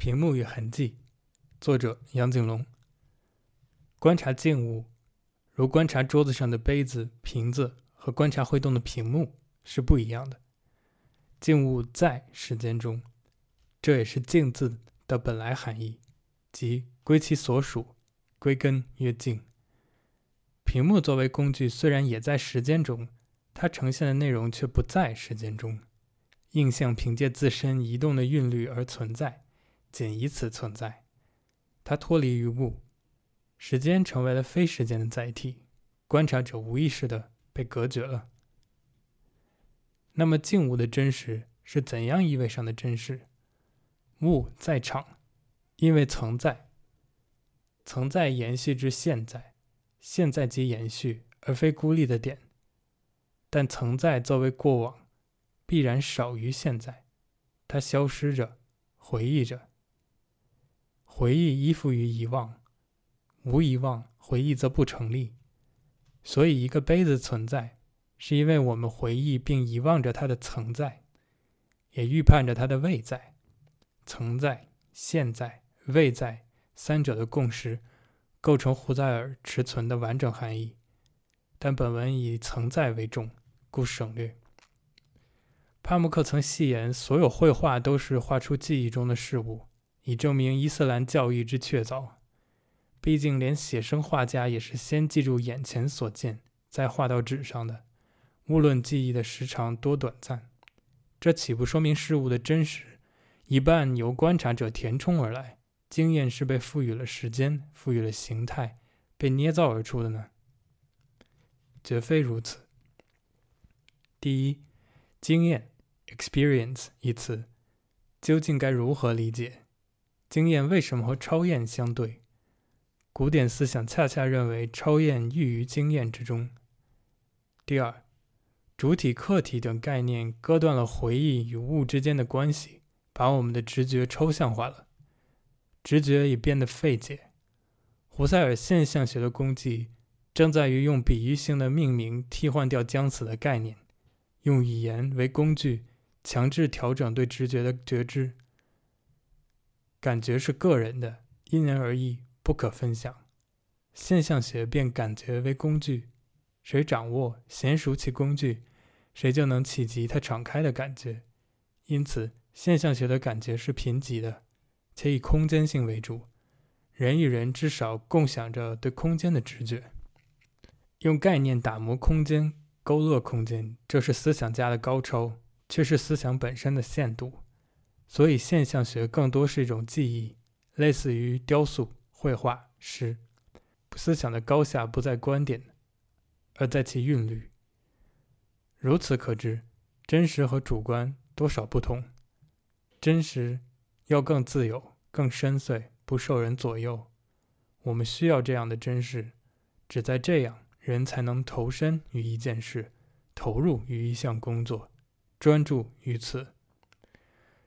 屏幕与痕迹，作者杨景龙。观察静物，如观察桌子上的杯子、瓶子，和观察会动的屏幕是不一样的。静物在时间中，这也是“静”字的本来含义，即归其所属，归根曰静。屏幕作为工具，虽然也在时间中，它呈现的内容却不在时间中。印象凭借自身移动的韵律而存在。仅以此存在，它脱离于物，时间成为了非时间的载体，观察者无意识的被隔绝了。那么静物的真实是怎样意味上的真实？物在场，因为曾在，曾在延续至现在，现在即延续而非孤立的点。但曾在作为过往，必然少于现在，它消失着，回忆着。回忆依附于遗忘，无遗忘，回忆则不成立。所以，一个杯子存在，是因为我们回忆并遗忘着它的存在，也预判着它的未在。曾在、现在、未在三者的共识，构成胡塞尔持存的完整含义。但本文以曾在为重，故省略。帕慕克曾戏言，所有绘画都是画出记忆中的事物。以证明伊斯兰教义之确凿。毕竟，连写生画家也是先记住眼前所见，再画到纸上的。无论记忆的时长多短暂，这岂不说明事物的真实一半由观察者填充而来？经验是被赋予了时间，赋予了形态，被捏造而出的呢？绝非如此。第一，经验 （experience） 一词究竟该如何理解？经验为什么和超验相对？古典思想恰恰认为超验寓于经验之中。第二，主体、客体等概念割断了回忆与物之间的关系，把我们的直觉抽象化了，直觉也变得费解。胡塞尔现象学的功绩正在于用比喻性的命名替换掉将死的概念，用语言为工具，强制调整对直觉的觉知。感觉是个人的，因人而异，不可分享。现象学变感觉为工具，谁掌握娴熟其工具，谁就能企及它敞开的感觉。因此，现象学的感觉是贫瘠的，且以空间性为主。人与人至少共享着对空间的直觉。用概念打磨空间，勾勒空间，这是思想家的高超，却是思想本身的限度。所以，现象学更多是一种记忆，类似于雕塑、绘画、诗。思想的高下不在观点，而在其韵律。如此可知，真实和主观多少不同。真实要更自由、更深邃，不受人左右。我们需要这样的真实，只在这样，人才能投身于一件事，投入于一项工作，专注于此。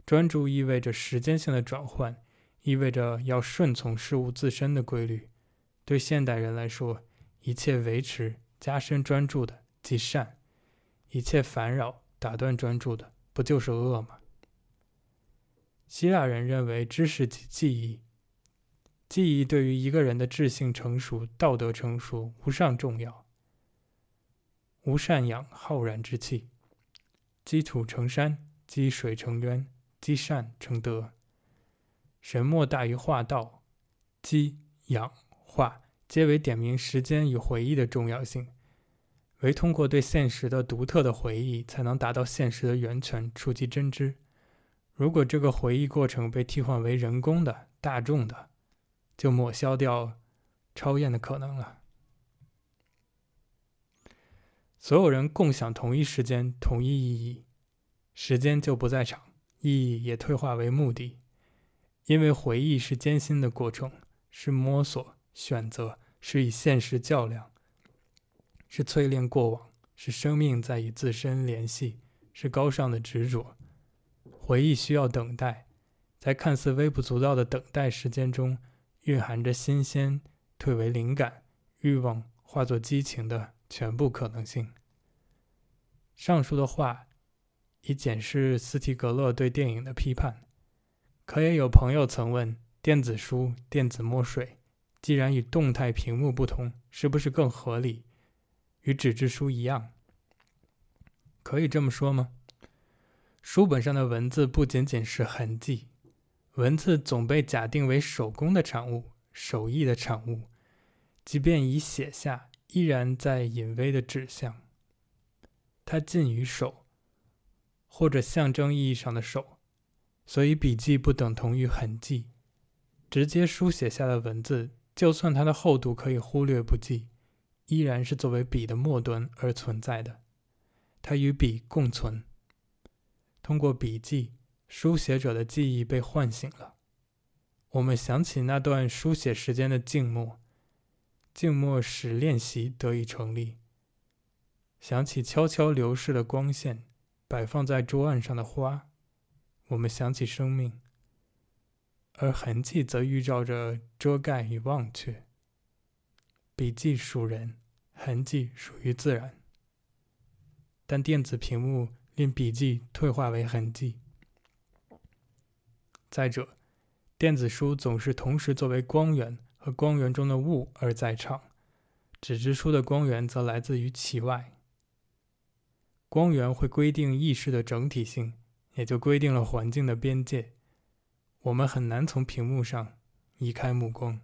专注意味着时间性的转换，意味着要顺从事物自身的规律。对现代人来说，一切维持、加深专注的即善；一切烦扰、打断专注的，不就是恶吗？希腊人认为知识即记忆，记忆对于一个人的智性成熟、道德成熟无上重要。无善养浩然之气，积土成山，积水成渊。积善成德，神莫大于化道，积养化皆为点明时间与回忆的重要性。唯通过对现实的独特的回忆，才能达到现实的源泉，触及真知。如果这个回忆过程被替换为人工的、大众的，就抹消掉超验的可能了。所有人共享同一时间、同一意义，时间就不在场。意义也退化为目的，因为回忆是艰辛的过程，是摸索、选择，是以现实较量，是淬炼过往，是生命在与自身联系，是高尚的执着。回忆需要等待，在看似微不足道的等待时间中，蕴含着新鲜退为灵感、欲望化作激情的全部可能性。上述的话。以检视斯提格勒对电影的批判，可也有朋友曾问：电子书、电子墨水，既然与动态屏幕不同，是不是更合理？与纸质书一样？可以这么说吗？书本上的文字不仅仅是痕迹，文字总被假定为手工的产物、手艺的产物，即便已写下，依然在隐微的指向。它近于手，或者象征意义上的手。所以，笔记不等同于痕迹。直接书写下的文字，就算它的厚度可以忽略不计，依然是作为笔的末端而存在的。它与笔共存。通过笔记，书写者的记忆被唤醒了。我们想起那段书写时间的静默，静默使练习得以成立。想起悄悄流逝的光线，摆放在桌案上的花。我们想起生命，而痕迹则预兆着遮盖与忘却。笔记属人，痕迹属于自然。但电子屏幕令笔记退化为痕迹。再者，电子书总是同时作为光源和光源中的物而在场，纸质书的光源则来自于其外。光源会规定意识的整体性。也就规定了环境的边界，我们很难从屏幕上移开目光。